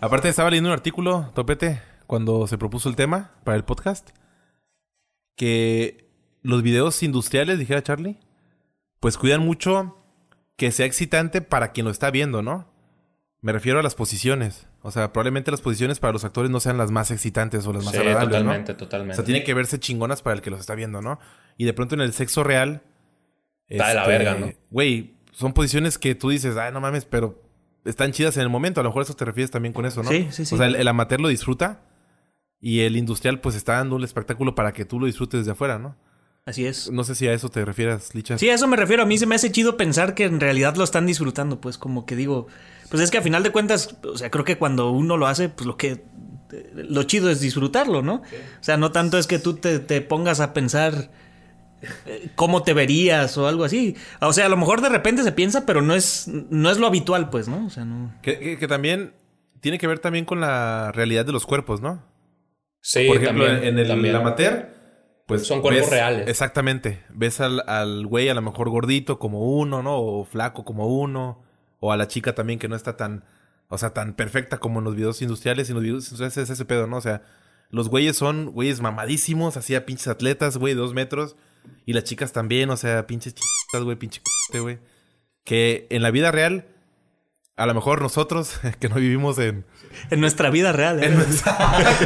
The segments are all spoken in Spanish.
Aparte, estaba leyendo un artículo, Topete, cuando se propuso el tema para el podcast, que los videos industriales, dijera Charlie, pues cuidan mucho que sea excitante para quien lo está viendo, ¿no? Me refiero a las posiciones. O sea, probablemente las posiciones para los actores no sean las más excitantes o las más Sí, agradables, totalmente, ¿no? totalmente. O sea, tienen que verse chingonas para el que los está viendo, ¿no? Y de pronto en el sexo real... Está de la verga, ¿no? Güey, son posiciones que tú dices, ay, no mames, pero están chidas en el momento. A lo mejor eso te refieres también con eso, ¿no? Sí, sí, sí. O sea, el, el amateur lo disfruta y el industrial pues está dando un espectáculo para que tú lo disfrutes desde afuera, ¿no? Así es. No sé si a eso te refieres, Licha. Sí, a eso me refiero. A mí se me hace chido pensar que en realidad lo están disfrutando. Pues como que digo, pues es que a final de cuentas, o sea, creo que cuando uno lo hace, pues lo que... Lo chido es disfrutarlo, ¿no? O sea, no tanto es que tú te, te pongas a pensar cómo te verías o algo así. O sea, a lo mejor de repente se piensa, pero no es, no es lo habitual, pues, ¿no? O sea, no... Que, que- que también tiene que ver también con la realidad de los cuerpos, ¿no? Sí, Por ejemplo, también, en el también. amateur, pues. Son cuerpos ves- reales. Exactamente. Ves al, al güey a lo mejor gordito como uno, ¿no? O flaco como uno. O a la chica también que no está tan. O sea, tan perfecta como en los videos industriales. Y en los videos industriales es ese pedo, ¿no? O sea, los güeyes son güeyes mamadísimos, así a pinches atletas, güey, dos metros. Y las chicas también, o sea, pinches chiquitas, güey, pinche güey. Que en la vida real, a lo mejor nosotros, que no vivimos en, En nuestra vida real. ¿eh? en nuestra-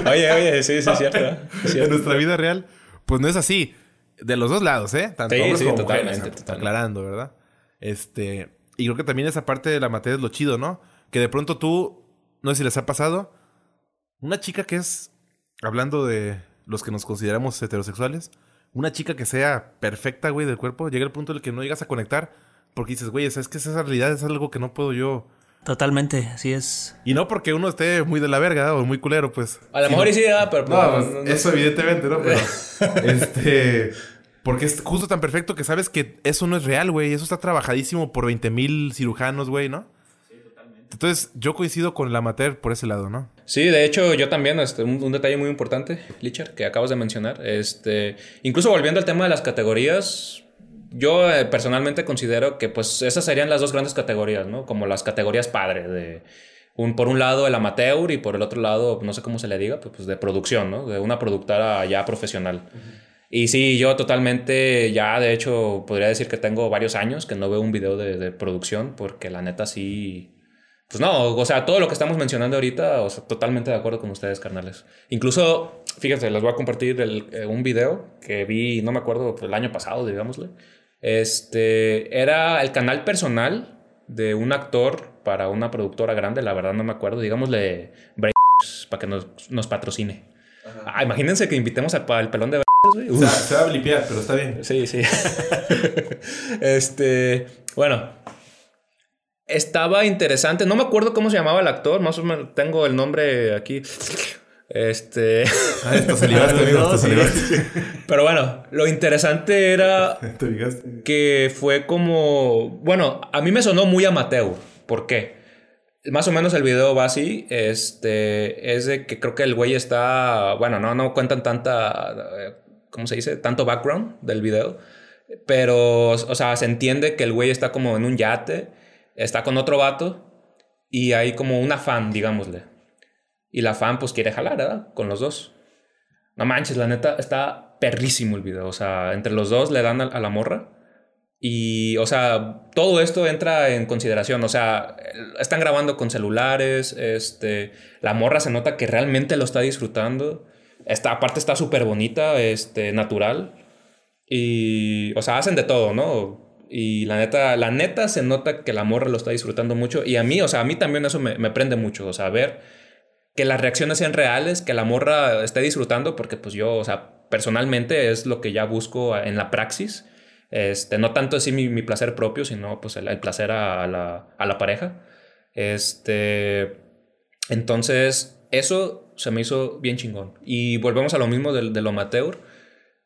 Oye, oye, sí, sí, es cierto. ¿eh? Es en nuestra vida real, pues no es así. De los dos lados, ¿eh? Tanto Sí, hombres sí, como totalmente, mujeres, totalmente. aclarando, ¿verdad? Este, y creo que también esa parte de la materia es lo chido, ¿no? Que de pronto tú, no sé si les ha pasado, una chica que es, hablando de los que nos consideramos heterosexuales, una chica que sea perfecta, güey, del cuerpo, llega el punto en el que no llegas a conectar porque dices, güey, es que esa realidad es algo que no puedo yo. Totalmente, así es. Y no porque uno esté muy de la verga o muy culero, pues. A lo mejor y sí, ah, pero... no, pues, pues, no- no- eso evidentemente, ¿no? Pero, este... Porque es justo tan perfecto que sabes que eso no es real, güey. Eso está trabajadísimo por 20 mil cirujanos, güey, ¿no? Sí, totalmente. Entonces, yo coincido con la amateur por ese lado, ¿no? Sí, de hecho, yo también, este, un, un detalle muy importante, Licher, que acabas de mencionar. Este, incluso volviendo al tema de las categorías, yo eh, personalmente considero que pues esas serían las dos grandes categorías, ¿no? Como las categorías padre, de un, por un lado el amateur y por el otro lado, no sé cómo se le diga, pues, pues, de producción, ¿no? De una productora ya profesional. Y sí, yo totalmente, ya de hecho, podría decir que tengo varios años que no veo un video de, de producción, porque la neta sí... Pues no, o sea, todo lo que estamos mencionando ahorita, o sea, totalmente de acuerdo con ustedes, carnales. Incluso, fíjense, les voy a compartir el- eh, un video que vi, no me acuerdo, el año pasado, digámosle. Este, era el canal personal de un actor para una productora grande, la verdad no me acuerdo, digámosle Breakers, para que nos, nos patrocine. Ah, imagínense que invitemos al, al pelón de Breakers, se va a blipear, pero está bien. Sí, sí. este, bueno. Estaba interesante. No me acuerdo cómo se llamaba el actor. Más o menos tengo el nombre aquí. Este. Ah, esto se ligaste, amigo, esto se ligaste. Pero bueno, lo interesante era Te que fue como. Bueno, a mí me sonó muy amateur. ¿Por qué? Más o menos el video va así. Este. Es de que creo que el güey está. Bueno, no, no cuentan tanta. ¿Cómo se dice? Tanto background del video. Pero, o sea, se entiende que el güey está como en un yate. Está con otro vato. Y hay como una fan, digámosle. Y la fan, pues quiere jalar, ¿verdad? Con los dos. No manches, la neta, está perrísimo el video. O sea, entre los dos le dan a, la morra. Y, o sea, todo esto entra en consideración. O sea, están grabando con celulares. Este, la morra se nota que realmente lo está disfrutando. Está, aparte está súper bonita, este, natural. Y, o sea, hacen de todo, ¿no? Y la neta, la neta se nota que la morra lo está disfrutando mucho. Y a mí, o sea, a mí también eso me, me prende mucho. O sea, ver que las reacciones sean reales, que la morra esté disfrutando, porque pues yo, o sea, personalmente es lo que ya busco en la praxis. Este, no tanto así mi, mi placer propio, sino pues el, el placer a, la, a la pareja. Este, entonces, eso se me hizo bien chingón. Y volvemos a lo mismo del, del amateur,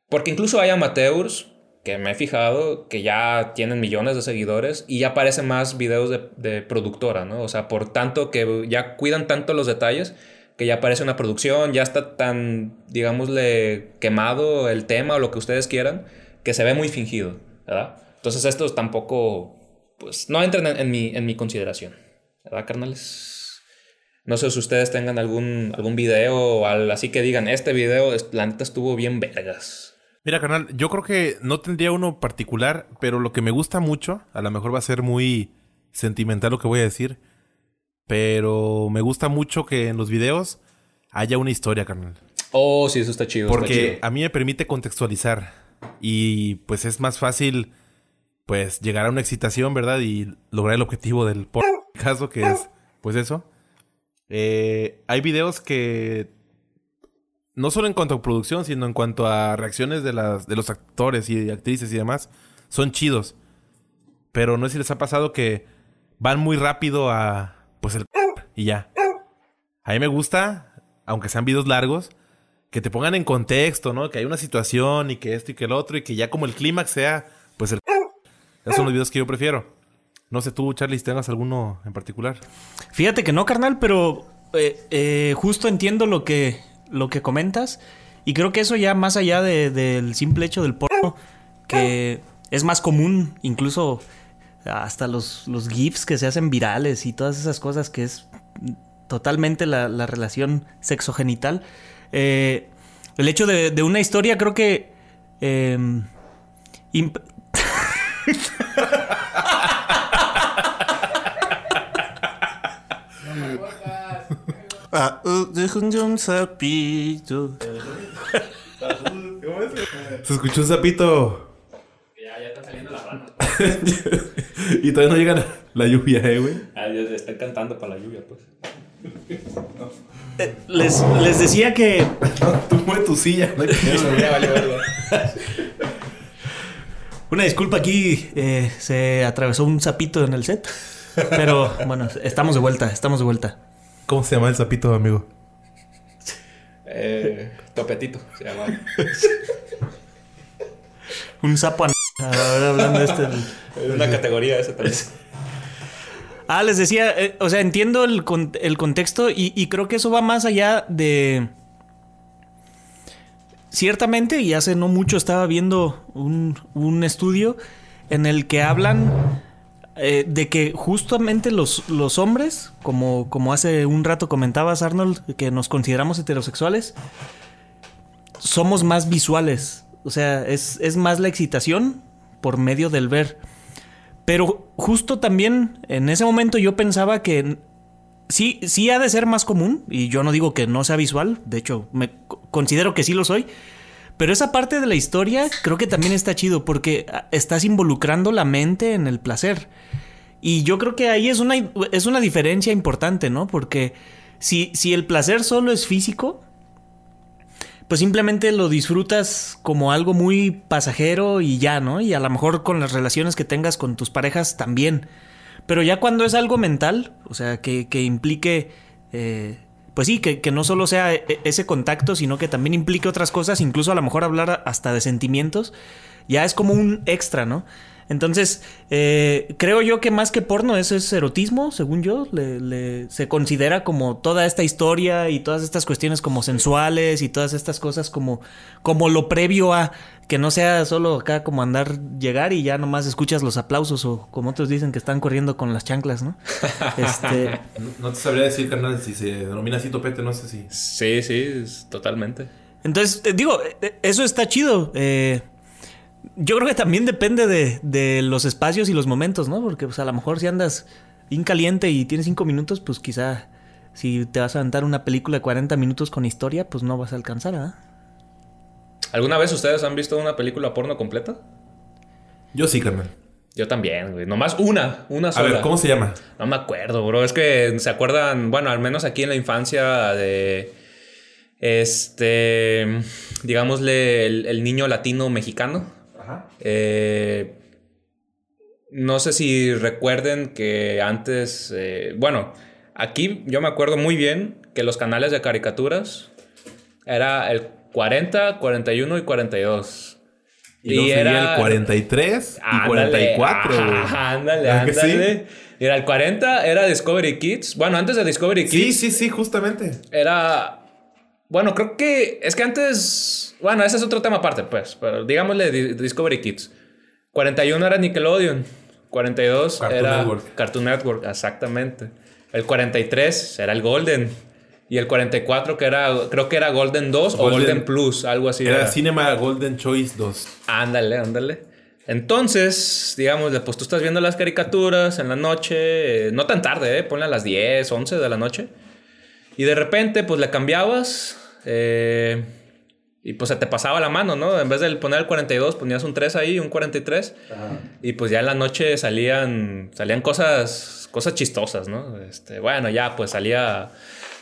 porque incluso hay amateurs que me he fijado que ya tienen millones de seguidores y ya aparecen más videos de, de productora, ¿no? O sea, por tanto que ya cuidan tanto los detalles que ya aparece una producción, ya está tan, digámosle, quemado el tema o lo que ustedes quieran, que se ve muy fingido, ¿verdad? Entonces estos tampoco, pues, no entran en, en mi, en mi consideración, ¿verdad, carnales? No sé si ustedes tengan algún, algún video o al- así que digan, este video, la neta estuvo bien vergas. Mira, canal, yo creo que no tendría uno particular, pero lo que me gusta mucho, a lo mejor va a ser muy sentimental lo que voy a decir, pero me gusta mucho que en los videos haya una historia, carnal. Oh, sí, eso está chido. está Porque chido. a mí me permite contextualizar y pues es más fácil pues llegar a una excitación, ¿verdad? Y lograr el objetivo del por- caso que es pues eso. Eh, hay videos que no solo en cuanto a producción, sino en cuanto a reacciones de, las, de los actores y actrices y demás, son chidos. Pero no sé si les ha pasado que van muy rápido a pues el y ya. A mí me gusta, aunque sean videos largos, que te pongan en contexto, ¿no? Que hay una situación y que esto y que el otro y que ya como el clímax sea, pues el... Esos son los videos que yo prefiero. No sé tú, Charlie, si tengas alguno en particular. Fíjate que no, carnal, pero eh, eh, justo entiendo lo que, lo que comentas. Y creo que eso ya más allá de- del simple hecho del porno, que es más común, incluso hasta los, GIFs que se hacen virales y todas esas cosas que es totalmente la, la relación sexogenital. Eh, el hecho de, una historia creo que... eh, Ah, uh, déjenme un sapito. Se escuchó un sapito. Ya, ya está saliendo la rana. y todavía no llega la, la lluvia, eh, güey. Ah, ya están cantando para la lluvia, pues. Eh, Les, les decía que Tú mueve tu silla. no. Una disculpa aquí, eh, se atravesó un sapito en el set. Pero bueno, estamos de vuelta, estamos de vuelta. ¿Cómo se llama el sapito, amigo? Eh, topetito, se llama. Un sapo an- Ahora hablando de este. Es una categoría esa también. Ah, les decía, eh, o sea, entiendo el, con- el contexto y, y creo que eso va más allá de... Ciertamente, y hace no mucho estaba viendo un, un estudio en el que hablan eh, de que justamente los, los hombres, como, como hace un rato comentabas, Arnold, que nos consideramos heterosexuales, somos más visuales. O sea, es, es más la excitación por medio del ver. Pero justo también en ese momento yo pensaba que sí, sí ha de ser más común, y yo no digo que no sea visual, de hecho, me co- considero que sí lo soy. Pero esa parte de la historia creo que también está chido porque ah, estás involucrando la mente en el placer. Y yo creo que ahí es una, es una diferencia importante, ¿no? Porque si, si el placer solo es físico, pues simplemente lo disfrutas como algo muy pasajero y ya, ¿no? Y a lo mejor con las relaciones que tengas con tus parejas también. Pero ya cuando es algo mental, o sea, que, que implique, eh, pues sí, que, que no solo sea e- ese contacto, sino que también implique otras cosas, incluso a lo mejor hablar hasta de sentimientos, ya es como un extra, ¿no? Entonces, eh, creo yo que más que porno, eso es erotismo, según yo. Le- le- se considera como toda esta historia y todas estas cuestiones como sensuales y todas estas cosas como, como lo previo a que no sea solo acá como andar, llegar y ya nomás escuchas los aplausos o como otros dicen que están corriendo con las chanclas, ¿no? Este, No te sabría decir, carnal, si se denomina así topete, no sé si. Sí, sí, es- totalmente. Entonces, eh, digo, eh, eso está chido. eh, yo creo que también depende de, de los espacios y los momentos, ¿no? Porque pues, a lo mejor si andas bien caliente y tienes cinco minutos, pues quizá si te vas a aventar una película de 40 minutos con historia, pues no vas a alcanzar, ¿ah? ¿Alguna vez ustedes han visto una película porno completa? Yo sí, carnal. Yo también, güey. Nomás una, una A sola. ver, ¿cómo se llama? No me acuerdo, bro. Es que se acuerdan, bueno, al menos aquí en la infancia de. Este. Digámosle, el, el niño latino mexicano. Ajá. Eh, no sé si recuerden que antes. eh, bueno, aquí yo me acuerdo muy bien que los canales de caricaturas era el 40, 41 y 42. Y, luego seguía el 43 y Ándale, 44, güey. ajá, Ándale, ¿Verdad que ándale. Mira, el 40 era Discovery Kids. Bueno, antes de Discovery Sí, Kids sí, sí, justamente. era. Bueno, creo que. Es que antes. Bueno, ese es otro tema aparte, pues. Pero digámosle Di- Discovery Kids. 41 era Nickelodeon. 42 Cartoon era Network. Cartoon Network, exactamente. El 43 era el Golden. Y el 44 que era, creo que era Golden 2 o Golden- Golden Plus, algo así. Era era. Cinema Golden Choice 2. Ándale, ándale. Entonces, digamos, pues tú estás viendo las caricaturas en la noche, eh, no tan tarde, ¿eh? ponle a las 10, 11 de la noche. Y de repente, pues le cambiabas eh, y pues se te pasaba la mano, ¿no? En vez de poner el 42, ponías un 3 ahí, un 43. Y pues ya en la noche salían, salían cosas, cosas chistosas, ¿no? Este, bueno, ya pues salía...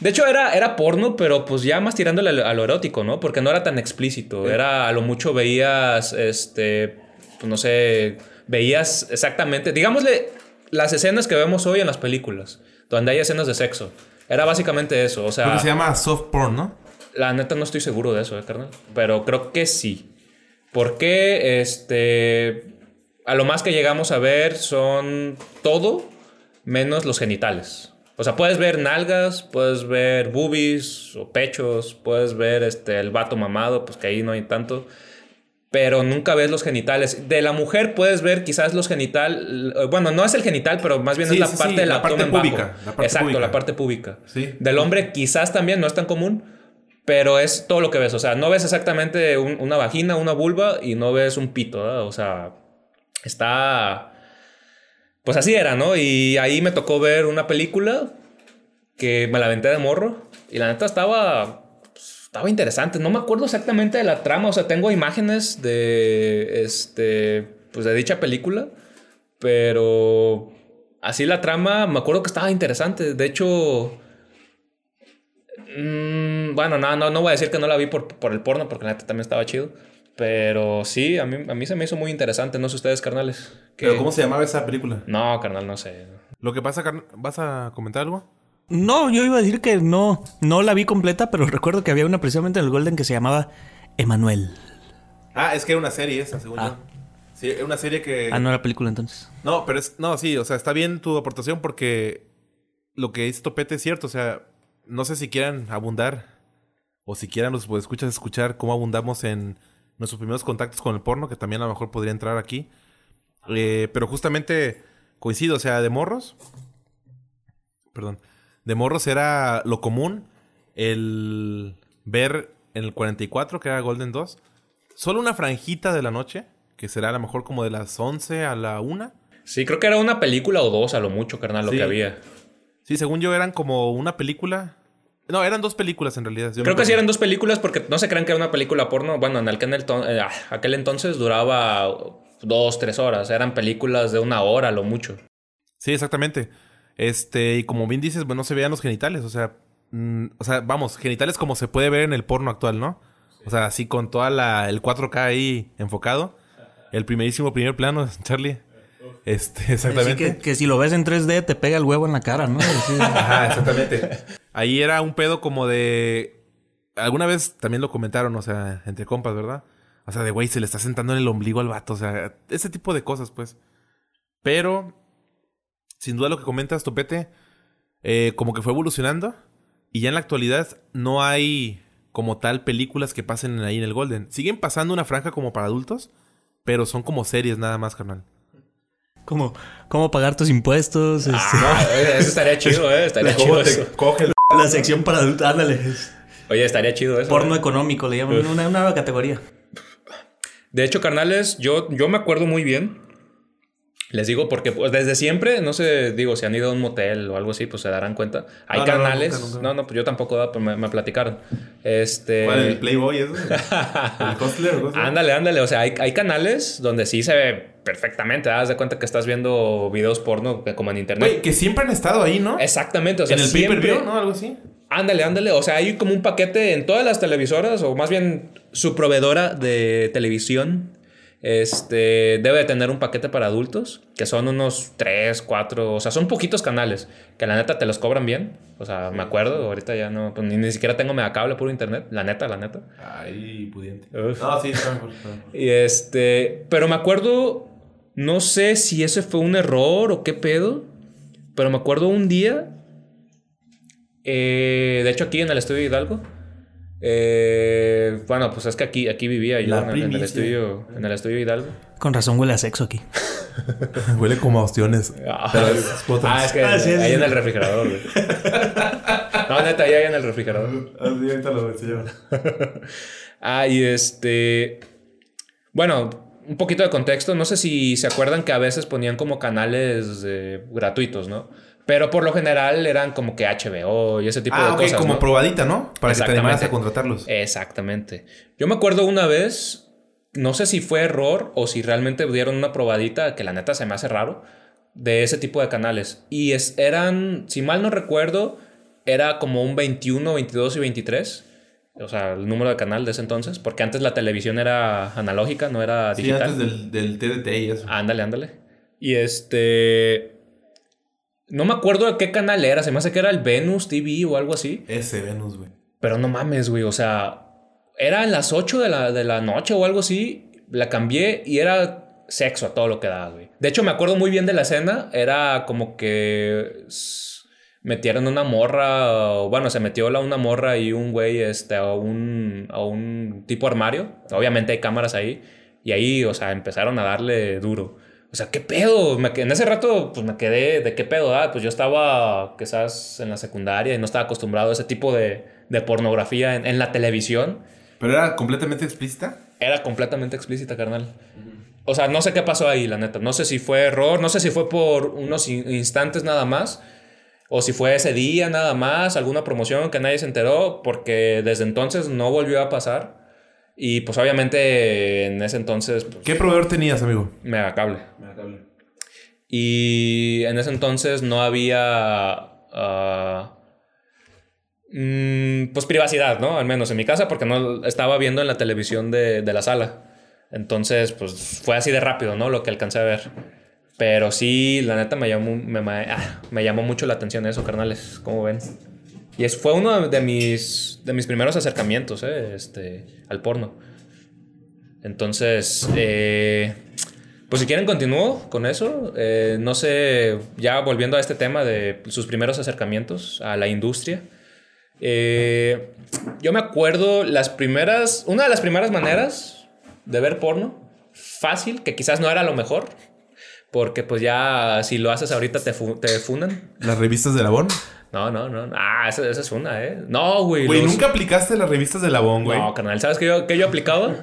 De hecho era, era porno, pero pues ya más tirándole a lo, a lo erótico, ¿no? Porque no era tan explícito. Era a lo mucho veías, este, pues no sé, veías exactamente, digámosle, las escenas que vemos hoy en las películas, donde hay escenas de sexo. Era básicamente eso, o sea... Creo que se llama soft porn, ¿no? La neta no estoy seguro de eso, ¿eh, carnal? Pero creo que sí. Porque, este... A lo más que llegamos a ver son todo menos los genitales. O sea, puedes ver nalgas, puedes ver boobies o pechos, puedes ver este, el vato mamado, pues que ahí no hay tanto. Pero nunca ves los genitales. De la mujer puedes ver quizás los genital... Bueno, no es el genital, pero más bien Sí, es la sí, parte sí, del la parte abdomen bajo. la parte Exacto, púbica. la parte púbica. Sí. Del hombre quizás también no es tan común, pero es todo lo que ves. O sea, no ves exactamente un- una vagina, una vulva y no ves un pito, ¿verdad? O sea, está... Pues así era, ¿no? Y ahí me tocó ver una película que me la aventé de morro y la neta estaba... Estaba interesante. No me acuerdo exactamente de la trama. O sea, tengo imágenes de... Este... Pues de dicha película. Pero... Así la trama, me acuerdo que estaba interesante. De hecho... Mm, bueno, no, no, no voy a decir que no la vi por, por el porno, porque la neta también estaba chido. Pero sí, a mí, a mí se me hizo muy interesante. No sé ustedes, carnales. Pero ¿cómo se llamaba esa película? No, carnal, no sé. Lo que pasa, carn- ¿vas a comentar algo? No, yo iba a decir que no, no la vi completa, pero recuerdo que había una precisamente en el Golden que se llamaba Emanuel. Ah, es que era una serie esa, según Ah. yo. Sí, era una serie que... Ah, no era película entonces. No, pero es... No, sí, o sea, está bien tu aportación porque lo que dice Topete es cierto. O sea, no sé si quieran abundar o si quieran los escuchas escuchar cómo abundamos en nuestros primeros contactos con el porno, que también a lo mejor podría entrar aquí. Eh, pero justamente coincido, o sea, de morros. Perdón. De morros era lo común el ver en el 44, que era Golden 2, solo una franjita de la noche, que será a lo mejor como de las 11 a la 1. Sí, creo que era una película o dos a lo mucho, carnal, lo Sí. que había. Sí, según yo eran como una película. No, eran dos películas en realidad. Yo Creo que sí eran dos películas porque no se crean que era una película porno. Bueno, en aquel, eh, aquel entonces duraba dos, tres horas. Eran películas de una hora a lo mucho. Sí, exactamente. Este, y como bien dices, bueno, no se veían los genitales, o sea, mm, o sea, vamos, genitales como se puede ver en el porno actual, ¿no? O sea, así con toda la el 4K ahí enfocado. El primerísimo primer plano, Charlie. Este, Así exactamente. que, que si lo ves en 3D te pega el huevo en la cara, ¿no? Así- Ajá, exactamente. Ahí era un pedo como de. Alguna vez también lo comentaron, o sea, entre compas, ¿verdad? O sea, de güey, se le está sentando en el ombligo al vato, o sea, ese tipo de cosas, pues. Pero, sin duda lo que comentas, Topete, eh, como que fue evolucionando. Y ya en la actualidad no hay como tal películas que pasen ahí en el Golden. Siguen pasando una franja como para adultos, pero son como series nada más, carnal. Como, cómo pagar tus impuestos. este, Ah, eso estaría chido, ¿eh? Estaría chido coge. La sección para adultos. Ándale. Oye, estaría chido eso. Porno ¿eh? económico le llaman. Una nueva categoría. De hecho, carnales, yo, yo me acuerdo muy bien. Les digo porque pues, desde siempre, no sé, digo, si han ido a un motel o algo así, pues se darán cuenta. Hay No, no, no, canales. No, nunca, no, nunca. pues yo tampoco, ¿verdad? pero me, me platicaron. Este. ¿Cuál, el Playboy eso? ¿El Hustler? Ándale, ándale. O sea, hay, hay canales donde sí se ve perfectamente. Te das de cuenta que estás viendo videos porno como en internet. Güey, que siempre han estado ahí, ¿no? Exactamente. O sea, en el siempre- pay-per-view, ¿no? Algo así. Ándale, ándale. O sea, hay como un paquete en todas las televisoras, o más bien su proveedora de televisión. Este debe de tener un paquete para adultos, que son unos 3, 4, o sea, son poquitos canales, que la neta te los cobran bien. O sea, me acuerdo, ahorita ya no, pues, ni, ni siquiera tengo megacable puro internet, la neta, la neta. Ay, pudiente. Uf. No, sí, está mejor. está mejor. Y este, pero me acuerdo, no sé si ese fue un error o qué pedo, pero me acuerdo un día, eh, de hecho aquí en el estudio de Hidalgo, Eh, bueno, pues es que aquí, aquí vivía yo La en, el- en el primicia. estudio, en el estudio Hidalgo. Con razón huele a sexo aquí. Huele como a ostiones. Ah, Pero es cuotas. ah, es que Ah, sí, ahí sí. en el refrigerador, güey. No, neta, ahí en el refrigerador. Así ahorita lo enseño. Ah, y este. Bueno, un poquito de contexto. No sé si se acuerdan que a veces ponían como canales eh, gratuitos, ¿no? Pero por lo general eran como que HBO y ese tipo Ah, de ok, cosas. como ¿no? probadita, ¿no? Para que te animaras a contratarlos. Exactamente. Yo me acuerdo una vez, no sé si fue error o si realmente dieron una probadita, que la neta se me hace raro, de ese tipo de canales. Y es, eran, si mal no recuerdo, era como un 21, 22 y 23. O sea, el número de canal de ese entonces, porque antes la televisión era analógica, no era Sí, digital. antes del, del TDT y eso. Ándale, ándale. Y este... No me acuerdo de qué canal era, se me hace que era el Venus TV o algo así. Ese Venus, güey. Pero no mames, güey. O sea, era en las 8 de la, de la noche o algo así. La cambié y era sexo a todo lo que daba, güey. De hecho, me acuerdo muy bien de la escena. Era como que metieron una morra. bueno, se metió la, una morra y un güey este, a, un, a un tipo armario. Obviamente hay cámaras ahí. Y ahí, o sea, empezaron a darle duro. O sea, ¿qué pedo? Me, en ese rato, pues me quedé de qué pedo. Ah, pues yo estaba quizás en la secundaria y no estaba acostumbrado a ese tipo de, de pornografía en, en la televisión. Pero era completamente explícita. Era completamente explícita, carnal. O sea, no sé qué pasó ahí, la neta. No sé si fue error, no sé si fue por unos in- instantes nada más. O si fue ese día nada más, alguna promoción que nadie se enteró, porque desde entonces no volvió a pasar. Y pues obviamente en ese entonces, pues, ¿Qué proveedor tenías, amigo? mega cable. Y en ese entonces no había. ah, mm, pues privacidad, ¿no? Al menos en mi casa, porque no estaba viendo en la televisión de, de la sala. Entonces, pues fue así de rápido, ¿no? Lo que alcancé a ver. Pero sí, la neta me llamó, me, me- ah, me llamó mucho la atención eso, carnales. ¿Cómo ven? Y es, fue uno de mis, de mis primeros acercamientos, ¿eh? Este, al porno. Entonces, eh, pues si quieren continúo con eso. Eh, no sé, ya volviendo a este tema de sus primeros acercamientos a la industria. Yo me acuerdo las primeras, una de las primeras maneras de ver porno, fácil, que quizás no era lo mejor, porque pues ya si lo haces ahorita te, fu- te funan. ¿Las revistas de Labón? No, no, no. Ah, esa, esa es una, ¿eh? No, güey. Güey, los- ¿nunca aplicaste las revistas de Labón, güey? no, carnal, ¿sabes qué yo, qué yo aplicaba?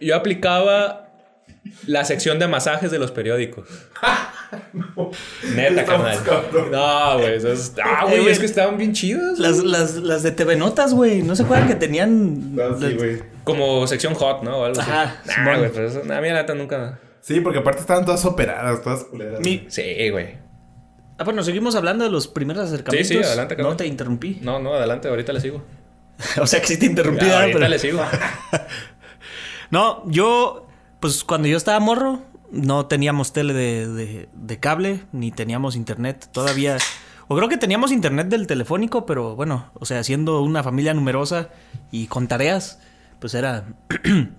Yo aplicaba la sección de masajes de los periódicos. Neta, carnal. No, güey. eso es- Ah, Eh, güey, güey. es que estaban bien chidas. Las, las, las de TV Notas, güey. ¿No se acuerdan que tenían. sí, güey. Como sección hot, ¿no? O algo así. Ajá, Nah, Simón. güey, pero eso, a mí la neta nunca. Sí, porque aparte estaban todas operadas, todas culeras. Mi- Sí, güey. Ah, bueno, seguimos hablando de los primeros acercamientos. Sí, sí, adelante, No carnal. te interrumpí. No, no, adelante, ahorita le sigo. o sea que sí te interrumpí, Ya, ahorita Pero- le sigo. No, yo, pues cuando yo estaba morro, no teníamos tele de, de- de cable, ni teníamos internet todavía. O creo que teníamos internet del telefónico, pero bueno, o sea, siendo una familia numerosa y con tareas, pues era...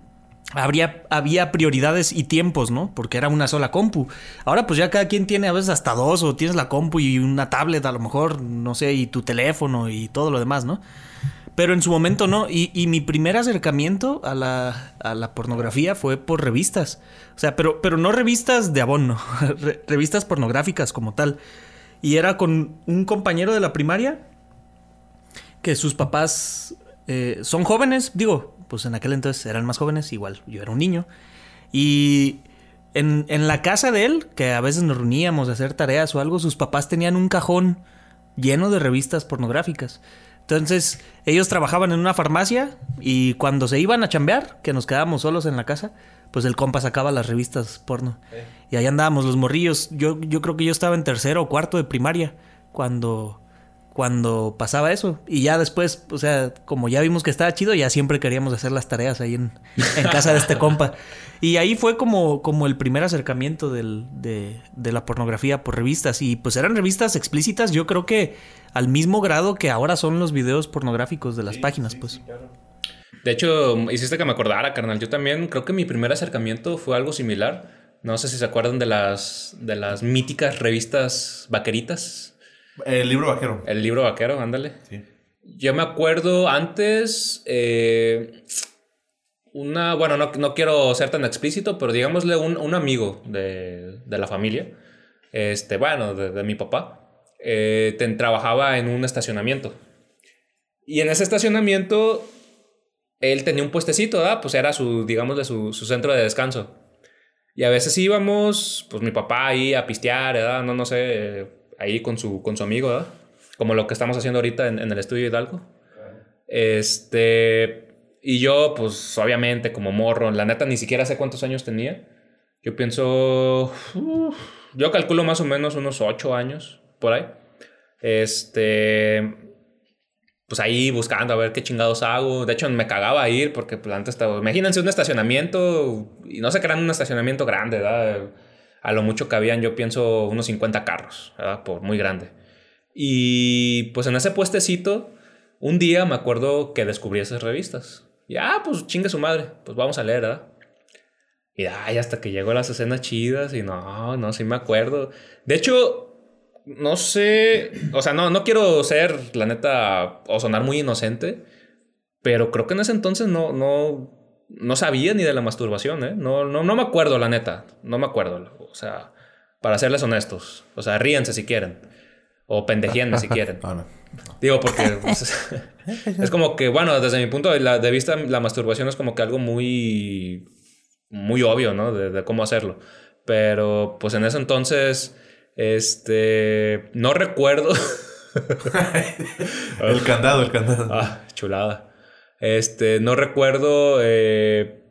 Habría, había prioridades y tiempos, ¿no? Porque era una sola compu. Ahora pues ya cada quien tiene a veces hasta dos o tienes la compu y una tablet a lo mejor, no sé, y tu teléfono y todo lo demás, ¿no? Pero en su momento no. Y, mi primer acercamiento a la, a la pornografía fue por revistas. O sea, pero, pero no revistas de abono, re- revistas pornográficas como tal. Y era con un compañero de la primaria que sus papás eh, son jóvenes, digo, pues en aquel entonces eran más jóvenes, igual yo era un niño. Y en, en la casa de él, que a veces nos reuníamos a hacer tareas o algo, sus papás tenían un cajón lleno de revistas pornográficas. Entonces, ellos trabajaban en una farmacia y cuando se iban a chambear, que nos quedábamos solos en la casa, pues el compa sacaba las revistas porno. Y ahí andábamos los morrillos. Yo, yo creo que yo estaba en tercero o cuarto de primaria cuando, cuando pasaba eso. Y ya después, o sea, como ya vimos que estaba chido, ya siempre queríamos hacer las tareas ahí en, en casa de este compa. Y ahí fue como, como el primer acercamiento del- de, de la pornografía por revistas. Y pues eran revistas explícitas, yo creo que al mismo grado que ahora son los videos pornográficos de las páginas, pues. De hecho, hiciste que me acordara, carnal. Yo también creo que mi primer acercamiento fue algo similar. No sé si se acuerdan de las, de las míticas revistas vaqueritas. El libro vaquero. El libro vaquero, ándale. Sí. yo me acuerdo antes, eh, una, bueno, no, no, quiero ser tan explícito, pero digámosle un, un amigo de, de, la familia, este, bueno, de, de mi papá, eh, trabajaba en un estacionamiento. Y en ese estacionamiento, él tenía un puestecito, ¿verdad? Pues era su, digámosle, su, su centro de descanso. Y a veces íbamos, pues mi papá ahí a pistear, ¿verdad? No, no sé, ahí con su, con su amigo, ¿verdad? Como lo que estamos haciendo ahorita en, en el estudio Hidalgo. Este. Y yo, pues obviamente, como morro, la neta ni siquiera sé cuántos años tenía. Yo pienso. Yo calculo más o menos unos ocho años, por ahí. Este. Pues ahí buscando a ver qué chingados hago. De hecho, me cagaba a ir porque pues, antes estaba. Imagínense un estacionamiento. Y no se crean un estacionamiento grande, ¿verdad? A lo mucho cabían, yo pienso, unos 50 carros, ¿verdad? Por muy grande. Y pues en ese puestecito, un día me acuerdo que descubrí esas revistas. Y ah, pues chingue su madre, pues vamos a leer, ¿verdad? Y ay, hasta que llegó las escenas chidas y no, no, sí me acuerdo. De hecho, no sé, o sea, no, no quiero ser, la neta, o sonar muy inocente, pero creo que en ese entonces no, no, no sabía ni de la masturbación, ¿eh? No, no, no me acuerdo, la neta, no me acuerdo. O sea, para serles honestos, o sea, ríense si quieren. O pendejienme si quieren. No, no. Digo, porque pues, es como que, bueno, desde mi punto de, vista, la masturbación es como que algo muy, muy obvio, ¿no? De, de, cómo hacerlo. Pero, pues en ese entonces, este, no recuerdo. el candado, el candado. Ah, chulada. Este, no recuerdo, eh,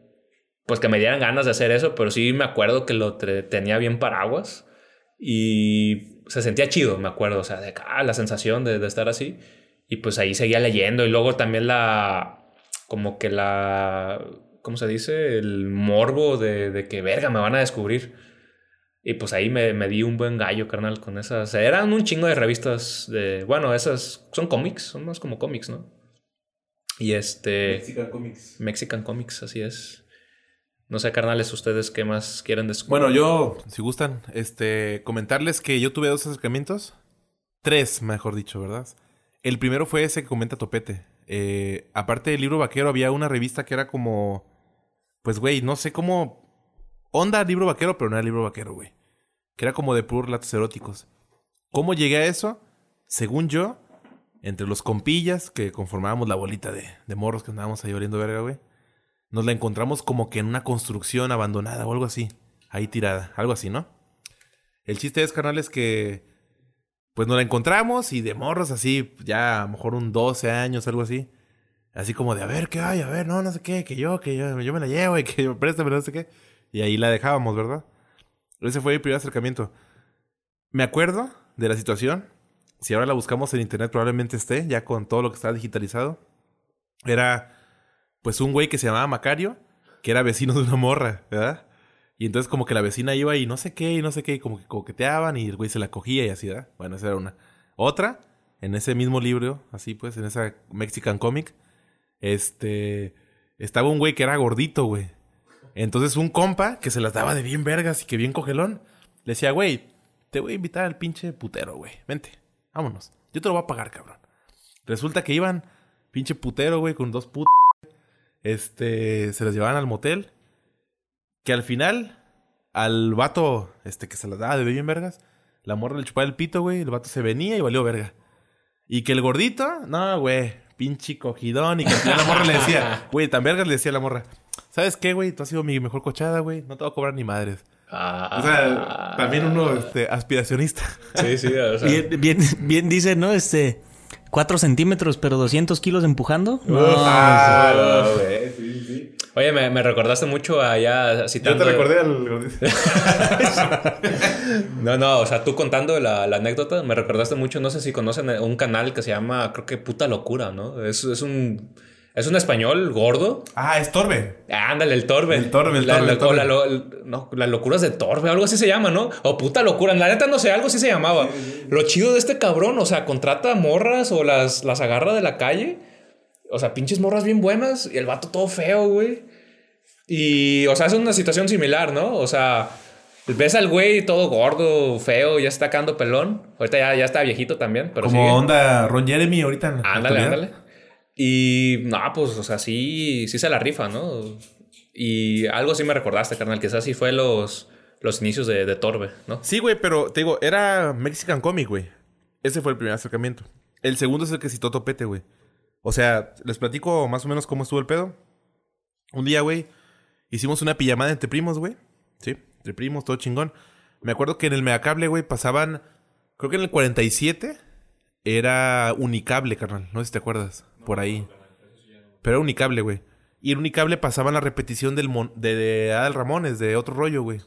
pues que me dieran ganas de hacer eso, pero sí me acuerdo que lo tenía bien paraguas. Y se sentía chido, me acuerdo, o sea, de ah, la sensación de, estar así. Y pues ahí seguía leyendo y luego también la, como que la, ¿cómo se dice? El morbo de, de que, verga, me van a descubrir. Y pues ahí me, me, di un buen gallo, carnal, con esas. Eran un chingo de revistas de, bueno, esas son cómics, son más como cómics, ¿no? Y este... Mexican Comics. Mexican Comics, así es. No sé, carnales, ustedes qué más quieren descubrir. Bueno, yo, si gustan, este, comentarles que yo tuve dos acercamientos. Tres, mejor dicho, ¿verdad? El primero fue ese que comenta Topete. Eh, aparte del libro vaquero, había una revista que era como. Pues, güey, no sé cómo. Onda libro vaquero, pero no era libro vaquero, güey. Que era como de puros relatos eróticos. ¿Cómo llegué a eso? Según yo, entre los compillas que conformábamos la bolita de, de morros que andábamos ahí oliendo verga, güey nos la encontramos como que en una construcción abandonada o algo así. Ahí tirada, algo así, ¿no? El chiste es, carnales, que pues nos la encontramos y de morros así, ya a lo mejor un 12 años, algo así. Así como de, a ver, ¿qué hay? A ver, no, no sé qué, que yo, que yo, yo me la llevo y que yo préstame, no sé qué. Y ahí la dejábamos, ¿verdad? Ese fue mi primer acercamiento. Me acuerdo de la situación. Si ahora la buscamos en internet, probablemente esté, ya con todo lo que está digitalizado. Era pues un güey que se llamaba Macario, que era vecino de una morra, ¿verdad? Y entonces como que la vecina iba y no sé qué, y no sé qué, y como que coqueteaban y el güey se la cogía y así, ¿verdad? Bueno, esa era una. Otra, en ese mismo libro, así pues, en esa Mexican Comic, este, estaba un güey que era gordito, güey. Entonces un compa que se las daba de bien vergas y que bien cogelón, le decía, güey, te voy a invitar al pinche putero, güey. Vente, vámonos. Yo te lo voy a pagar, cabrón. Resulta que iban, pinche putero, güey, con dos putas este, se las llevaban al motel. Que al final, al vato, este, que se las daba de bien vergas, la morra le chupaba el pito, güey, el vato se venía y valió verga. Y que el gordito, no, güey, pinche cogidón. Y que al final la morra le decía, güey, tan vergas le decía a la morra, ¿sabes qué, güey? Tú has sido mi mejor cochada, güey, no te voy a cobrar ni madres. Ah, o sea, también uno este, aspiracionista. Sí, sí, o sea. bien, bien, bien dice, ¿no? Este, 4 centímetros, pero 200 kilos empujando. No, ah, no, güey, sí, sí. Oye, me, me, recordaste mucho allá citando... Yo te recordé al... no, no, o sea, tú contando la, la, anécdota, me recordaste mucho, no sé si conocen un canal que se llama, creo que Puta Locura, ¿no? Es, es un... Es un español gordo. Ah, es Torbe. Ándale, el Torbe. El Torbe, el la, Torbe. La, el torbe. La, lo, no, las locuras de Torbe, algo así se llama, ¿no? O puta locura. La neta no sé, algo así se llamaba. Sí, sí, sí. Lo chido de este cabrón, o sea, contrata morras o las, las agarra de la calle. O sea, pinches morras bien buenas y el vato todo feo, güey. Y, o sea, es una situación similar, ¿no? O sea, Ves al güey todo gordo, feo, ya está sacando pelón. Ahorita ya, ya está viejito también, pero Como sigue. onda Ron Jeremy ahorita. en Ándale, ándale. Y no, pues, o sea, sí, sí se la rifa, ¿no? Y algo sí me recordaste, carnal. Quizás sí fue los, los inicios de, de Torbe, ¿no? Sí, güey, pero te digo, era Mexican Comic, güey. Ese fue el primer acercamiento. El segundo es el que citó Topete, güey. O sea, les platico más o menos cómo estuvo el pedo. Un día, güey, hicimos una pijamada entre primos, güey. Sí, entre primos, todo chingón. Me acuerdo que en el Megacable, güey, pasaban. Creo que en el 47 era Unicable, carnal. No sé si te acuerdas. Por ahí. Pero era Unicable, güey. Y en Unicable pasaban la repetición del mon- de, de Adal Ramones, de otro rollo, güey.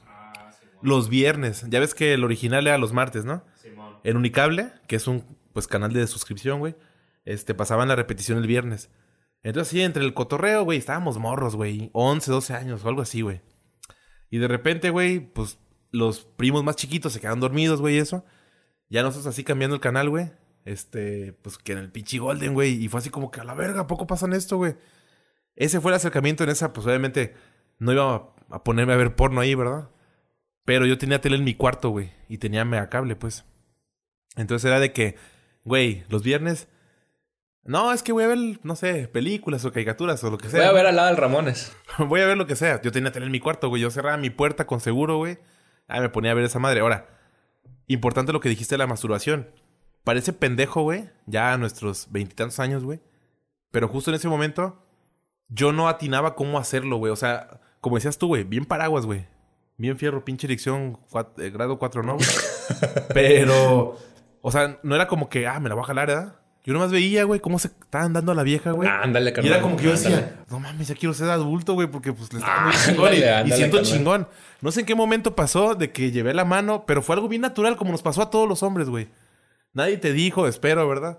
Los viernes. Ya ves que el original era los martes, ¿no? En Unicable, que es un pues canal de suscripción, güey. Este, pasaban la repetición el viernes. Entonces, sí, entre el cotorreo, güey, estábamos morros, güey. 11, 12 años o algo así, güey. Y de repente, güey, pues los primos más chiquitos se quedaron dormidos, güey, y eso. Ya nosotros así cambiando el canal, güey. Este, pues que en el pinche Golden, güey. Y fue así como que a la verga, ¿a poco pasan esto, güey? Ese fue el acercamiento en esa, pues obviamente no iba a, a ponerme a ver porno ahí, ¿verdad? Pero yo tenía tele en mi cuarto, güey. Y tenía megacable, pues. Entonces era de que, güey, los viernes. No, es que voy a ver, no sé, películas o caricaturas o lo que sea. Voy a ver al lado del Ramones. Voy a ver lo que sea. Yo tenía tele en mi cuarto, güey. Yo cerraba mi puerta con seguro, güey. Ah, me ponía a ver esa madre. Ahora, importante lo que dijiste de la masturbación. Parece pendejo, güey. Ya a nuestros veintitantos años, güey. Pero justo en ese momento, yo no atinaba cómo hacerlo, güey. O sea, como decías tú, güey, bien paraguas, güey. Bien fierro, pinche elección, grado 4, ¿no? güey? Pero, o sea, no era como que, ah, me la voy a jalar, ¿verdad? Yo nomás veía, güey, cómo se estaban dando a la vieja, güey. Ándale, Y carnal. era como que yo ándale. decía, no mames, ya quiero ser adulto, güey, porque pues le estaba muy Ah, chingón. y- ándale, y, siento carnal. chingón. No sé en qué momento pasó de que llevé la mano, pero fue algo bien natural, como nos pasó a todos los hombres, güey. Nadie te dijo, espero, ¿verdad?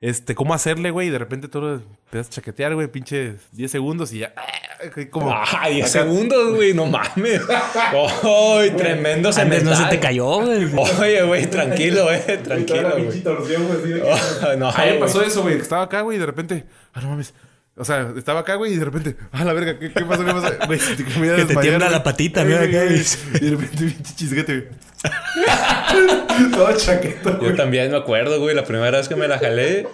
Este, cómo hacerle, güey, y de repente todo te das a chaquetear, güey, pinche 10 segundos y ya. ah, Como, Ah, 10 segundos, güey, no mames. ¡Ay, tremendo Antes no se te cayó, güey. Oye, güey, tranquilo, eh, tranquilo, güey. No, A mí me güey. pasó eso, güey, que estaba acá, güey, y de repente, ah, no mames. O sea, estaba acá, güey, y de repente, ah, la verga, ¿qué, qué pasó? ¿Qué pasó? Güey, te, me iba a Que te tiembla güey. la patita, güey, Acá, güey. y- de repente, pinche chisguete, güey. Todo chaqueto, Yo también me acuerdo, güey, la primera vez que me la jalé.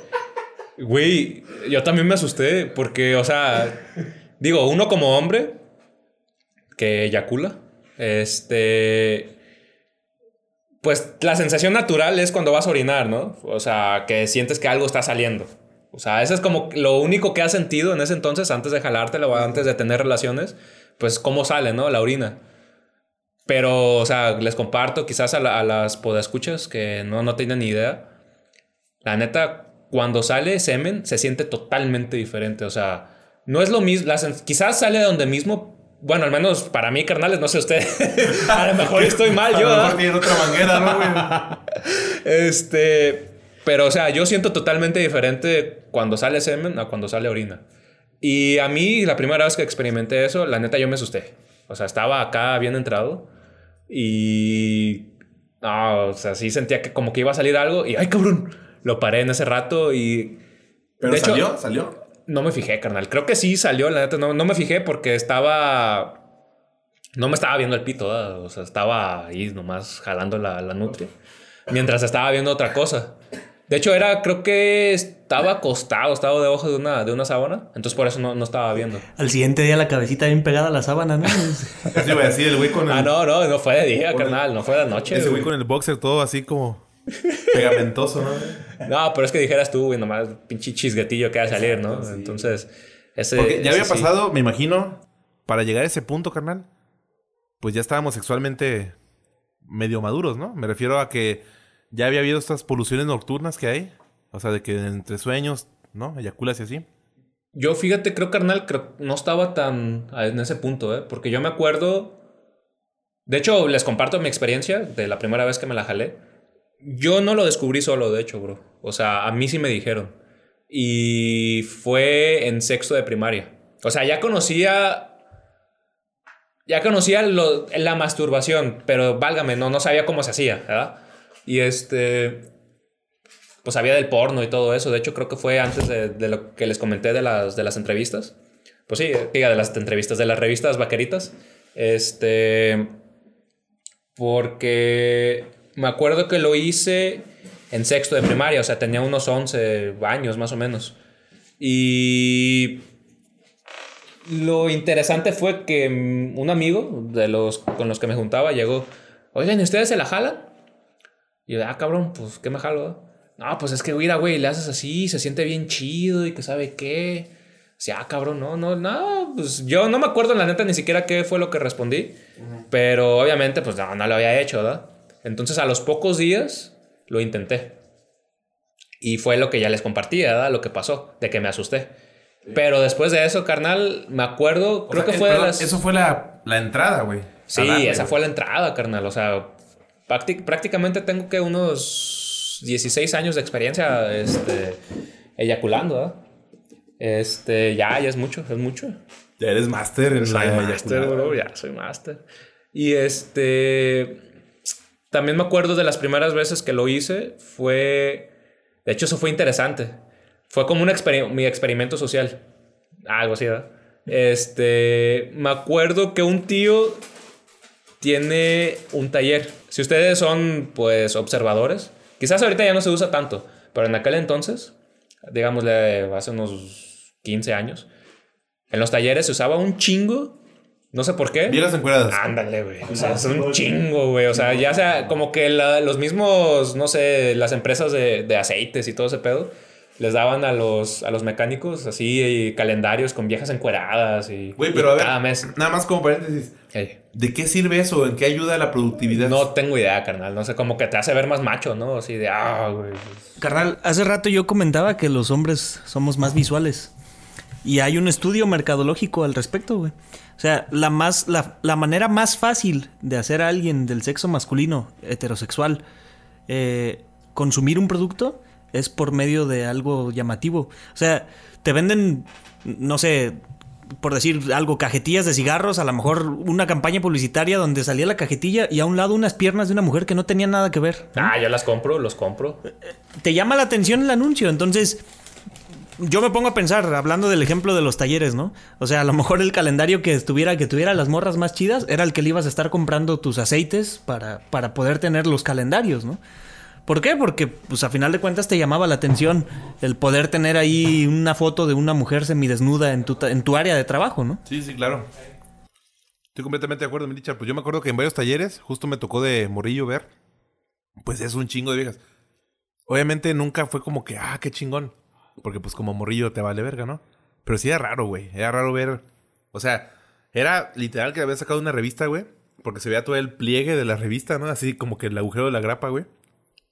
Güey, yo también me asusté porque, o sea, digo, uno como hombre que eyacula, este. Pues la sensación natural es cuando vas a orinar, ¿no? O sea, que sientes que algo está saliendo. O sea, eso es como lo único que has sentido en ese entonces, antes de jalártela o antes de tener relaciones, pues cómo sale, ¿no? La orina. Pero, o sea, les comparto quizás a, la- a las podescuchas que no, no tienen ni idea. La neta, cuando sale semen, se siente totalmente diferente. O sea, no es lo mismo. quizás sale de donde mismo. Bueno, al menos para mí, carnales, no sé usted. a lo mejor estoy mal A yo. lo ¿verdad? mejor tiene otra manguera, ¿no, güey? Este, pero o sea, yo siento totalmente diferente cuando sale semen a cuando sale orina. Y a mí, la primera vez que experimenté eso, la neta yo me asusté. O sea, estaba acá bien entrado y... No, o sea, sí sentía que como que iba a salir algo y ¡ay, cabrón! Lo paré en ese rato y... ¿Pero De hecho- salió? ¿Salió? No me fijé, carnal. Creo que sí salió, la neta. No, no me fijé porque estaba... No me estaba viendo el pito, ¿verdad? o sea, estaba ahí nomás jalando la, la nutria. Mientras estaba viendo otra cosa. De hecho, era, creo que estaba acostado, estaba debajo de una, de una sábana. Entonces por eso no, no estaba viendo. Al siguiente día la cabecita bien pegada a la sábana, ¿no? Eso iba a decir, el güey con el... Ah, no, no, no fue de día, carnal. No fue de noche. Ese güey. güey con el boxer todo así como pegamentoso, ¿no? No, pero es que dijeras tú, güey, nomás pinche chisguetillo que va a salir, ¿no? Entonces, ese. Porque ya ese había sí. pasado, me imagino, para llegar a ese punto, carnal, pues ya estábamos sexualmente medio maduros, ¿no? Me refiero a que ya había habido estas poluciones nocturnas que hay. O sea, de que entre sueños, ¿no? Eyaculas y así. Yo, fíjate, creo, carnal, no estaba tan en ese punto, ¿eh? Porque yo me acuerdo. De hecho, les comparto mi experiencia de la primera vez que me la jalé. Yo no lo descubrí solo, de hecho, bro. O sea, a mí sí me dijeron. Y fue en sexto de primaria. O sea, ya conocía. Ya conocía la masturbación, pero válgame, no, no sabía cómo se hacía, ¿verdad? Y este pues sabía del porno y todo eso. De hecho, creo que fue antes de, de lo que les comenté de las, de las entrevistas. Pues sí, diga, de las entrevistas, de las revistas vaqueritas. Este. Porque me acuerdo que lo hice en sexto de primaria, o sea, tenía unos 11 años más o menos. Y lo interesante fue que un amigo de los con los que me juntaba llegó, oigan, ¿y ustedes se la jalan? Y yo, ah, cabrón, pues, ¿qué me jalo? No, pues es que, mira, güey, le haces así, se siente bien chido y que sabe qué. O sea, ah, cabrón, no, no, no, pues yo no me acuerdo la neta ni siquiera qué fue lo que respondí, pero obviamente, pues no, no lo había hecho, ¿verdad? Entonces a los pocos días lo intenté. Y fue lo que ya les compartí, ¿verdad? Lo que pasó, de que me asusté. Pero después de eso, carnal, me acuerdo, O creo sea, que eh, fue de perdón, las... Eso fue la, la entrada, güey. Sí, darle, esa güey. fue la entrada, carnal. O sea, prácticamente tengo que unos 16 años de experiencia este, eyaculando, ¿verdad? Este, ya, ya es mucho, es mucho. Ya eres máster en Soy la máster, bro, ya soy máster. Y este, también me acuerdo de las primeras veces que lo hice, fue, de hecho eso fue interesante. Fue como un experi- mi experimento social. Algo así, ¿verdad? Este, me acuerdo que un tío tiene un taller. Si ustedes son, pues, observadores, quizás ahorita ya no se usa tanto, pero en aquel entonces, digámosle, hace unos 15 años, en los talleres se usaba un chingo, no sé por qué. Vieras encueradas. Ándale, güey. O sea, es un chingo, güey. O sea, ya sea como que la- los mismos, no sé, las empresas de, de aceites y todo ese pedo, les daban a los, a los mecánicos así y calendarios con viejas encueradas y, Güey, y pero a ver, cada mes. nada más como paréntesis. ¿De qué sirve eso? ¿En qué ayuda a la productividad? No tengo idea, carnal. No sé, como que te hace ver más macho, ¿no? Así de, ah, güey. Carnal, hace rato yo comentaba que los hombres somos más visuales. Y hay un estudio mercadológico al respecto, güey. O sea, la, más, la, la manera más fácil de hacer a alguien del sexo masculino, heterosexual, eh, consumir un producto es por medio de algo llamativo. O sea, te venden, no sé, por decir algo, cajetillas de cigarros, a lo mejor una campaña publicitaria donde salía la cajetilla y a un lado unas piernas de una mujer que no tenía nada que ver. Ah, yo las compro, los compro. te llama la atención el anuncio. Entonces, yo me pongo a pensar, hablando del ejemplo de los talleres, ¿no? O sea, a lo mejor el calendario que estuviera, que tuviera las morras más chidas, era el que le ibas a estar comprando tus aceites para, para poder tener los calendarios, ¿no? ¿Por qué? Porque, pues, a final de cuentas te llamaba la atención el poder tener ahí una foto de una mujer semidesnuda en tu, en tu área de trabajo, ¿no? Sí, sí, claro. Estoy completamente de acuerdo, Milicha. Pues yo me acuerdo que en varios talleres, justo me tocó de morrillo ver, pues es un chingo de viejas. Obviamente nunca fue como que, ah, qué chingón. Porque pues como morrillo te vale verga, ¿no? Pero sí era raro, güey. Era raro ver. O sea, era literal que había sacado una revista, güey. Porque se veía todo el pliegue de la revista, ¿no? Así como que el agujero de la grapa, güey.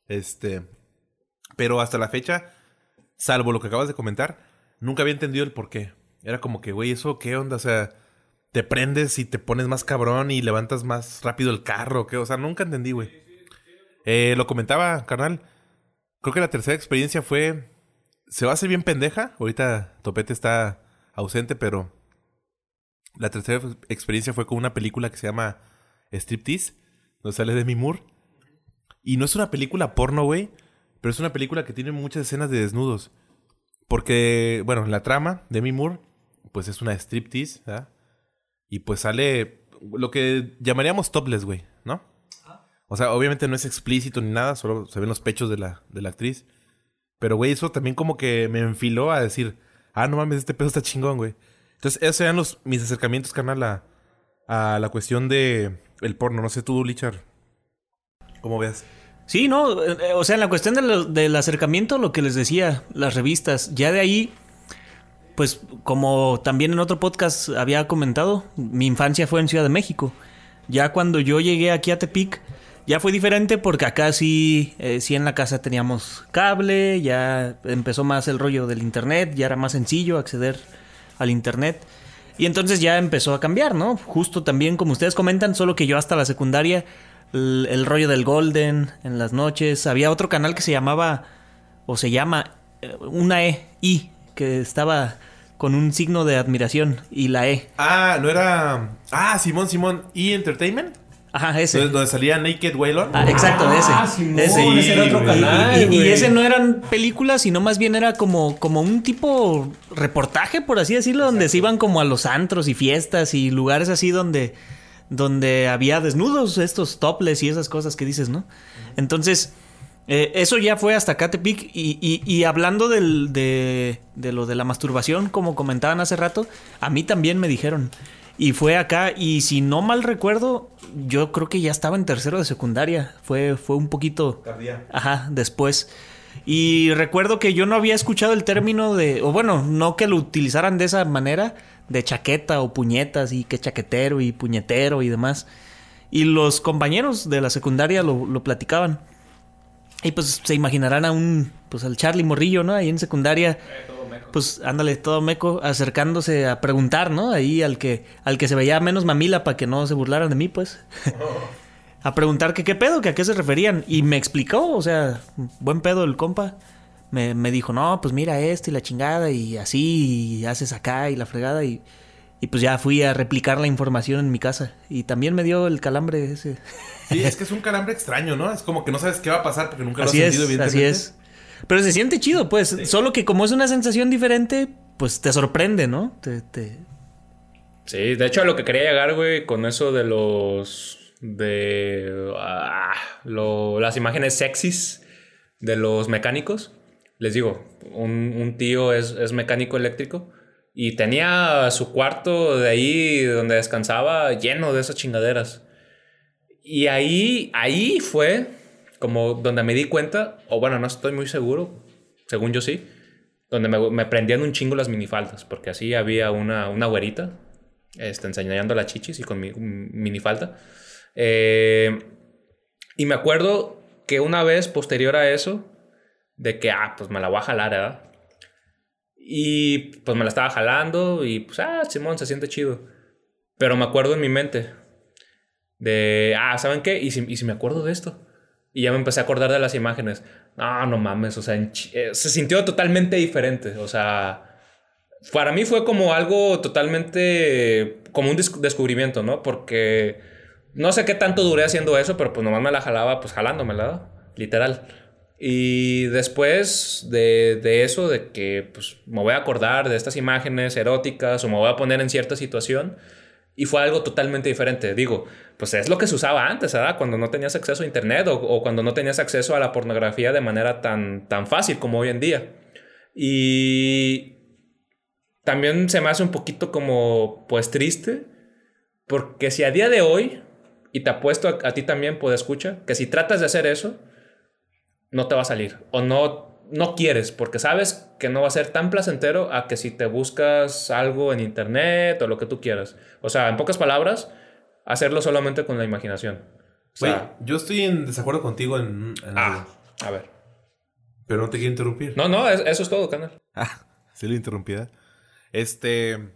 Este. Pero hasta la fecha, salvo lo que acabas de comentar, nunca había entendido el por qué. Era como que, güey, ¿eso qué onda? O sea, te prendes y te pones más cabrón y levantas más rápido el carro, ¿qué? O sea, nunca entendí, güey. Eh, lo comentaba, carnal. Creo que la tercera experiencia fue. Se va a hacer bien pendeja. Ahorita Topete está ausente, pero. La tercera experiencia fue con una película que se llama Striptease, donde sale Demi Moore. Y no es una película porno, güey. Pero es una película que tiene muchas escenas de desnudos. Porque, bueno, la trama, Demi Moore, pues es una striptease, ¿verdad? Y pues sale lo que llamaríamos topless, güey, ¿no? O sea, obviamente no es explícito ni nada, solo se ven los pechos de la, de la actriz. Pero, güey, eso también como que me enfiló a decir, ah, no mames, este pedo está chingón, güey. Entonces, esos eran los, mis acercamientos, carnal, a, a la cuestión de el porno. No sé tú, Lichar, ¿cómo ves? Sí, no, eh, eh, o sea, en la cuestión del acercamiento, lo que les decía, las revistas, ya de ahí, pues como también en otro podcast había comentado, mi infancia fue en Ciudad de México. Ya cuando yo llegué aquí a Tepic, ya fue diferente porque acá sí, eh, sí en la casa teníamos cable, ya empezó más el rollo del internet, ya era más sencillo acceder al internet. Y entonces ya empezó a cambiar, ¿no? Justo también como ustedes comentan, solo que yo hasta la secundaria, el, el rollo del Golden en las noches, había otro canal que se llamaba, o se llama, eh, una E, I, que estaba con un signo de admiración, y la E. Ah, no era. Ah, Simón, Simón. ¿Y Entertainment? Ajá, ese. Donde, donde salía Naked Waylon. Ah, exacto, ese. Ah, Simón, ese. ese era otro canal, Y, ese no eran películas, sino más bien era como, como un tipo reportaje, por así decirlo, donde se iban como a los antros y fiestas y lugares así donde, donde había desnudos, estos topless y esas cosas que dices, ¿no? Entonces, eh, eso ya fue hasta Catepic y, y, y hablando del, de, de lo de la masturbación, como comentaban hace rato, a mí también me dijeron. Y fue acá, y si no mal recuerdo, yo creo que ya estaba en tercero de secundaria. Fue, fue un poquito. Ajá, después. Y recuerdo que yo no había escuchado el término de. O bueno, no que lo utilizaran de esa manera, de chaqueta o puñetas, y que chaquetero y puñetero y demás. Y los compañeros de la secundaria lo, lo platicaban. Y pues se imaginarán a un. Pues al Charlie Morrillo, ¿no? Ahí en secundaria pues ándale, todo meco, acercándose a preguntar, ¿no? Ahí al que, al que se veía menos mamila para que no se burlaran de mí, pues. a preguntar que qué pedo, que a qué se referían. Y me explicó, o sea, buen pedo el compa. Me, me dijo, no, pues mira esto y la chingada y así, y haces acá y la fregada y... Y pues ya fui a replicar la información en mi casa. Y también me dio el calambre ese. Sí, es que es un calambre extraño, ¿no? Es como que no sabes qué va a pasar porque nunca lo así has sentido, es, evidentemente. Así es. Pero se siente chido, pues. Solo que como es una sensación diferente, pues te sorprende, ¿no? Te, te... Sí, de hecho a lo que quería llegar, güey, con eso de los... de... ah, lo- las imágenes sexys de los mecánicos. Les digo, un, un tío es, es mecánico eléctrico y tenía su cuarto de ahí donde descansaba lleno de esas chingaderas. Y ahí, ahí fue como donde me di cuenta, o bueno, no estoy muy seguro, según yo sí, donde me, me prendían un chingo las minifaldas, porque así había una, una güerita este, enseñando las chichis y con mi minifalda. Eh, y me acuerdo que una vez posterior a eso, de que, ah, pues me la voy a jalar, ¿verdad? Y pues me la estaba jalando y pues, ah, Simón, se siente chido. Pero me acuerdo en mi mente de, ah, ¿saben qué? ¿Y si, y si me acuerdo de esto? Y ya me empecé a acordar de las imágenes. No, no mames, o sea, eh, se sintió totalmente diferente. O sea, para mí fue como algo totalmente, como un des- descubrimiento, ¿no? Porque no sé qué tanto duré haciendo eso, pero pues nomás me la jalaba, pues jalándomela, literal. Y después de, de eso, de que pues me voy a acordar de estas imágenes eróticas o me voy a poner en cierta situación, y fue algo totalmente diferente. Digo, pues es lo que se usaba antes, ¿verdad? Cuando no tenías acceso a internet o, cuando no tenías acceso a la pornografía de manera tan, tan fácil como hoy en día. Y también se me hace un poquito como, pues triste, porque si a día de hoy, y te apuesto a, a ti también, pues escucha, que si tratas de hacer eso, no te va a salir. O no, no quieres, porque sabes que no va a ser tan placentero a que si te buscas algo en internet o lo que tú quieras. O sea, en pocas palabras, hacerlo solamente con la imaginación. O sea, yo estoy en desacuerdo contigo en, en ah, algo, a ver. pero no te quiero interrumpir. No, no, es- eso es todo, canal. Ah, sí lo interrumpí. ¿eh? Este.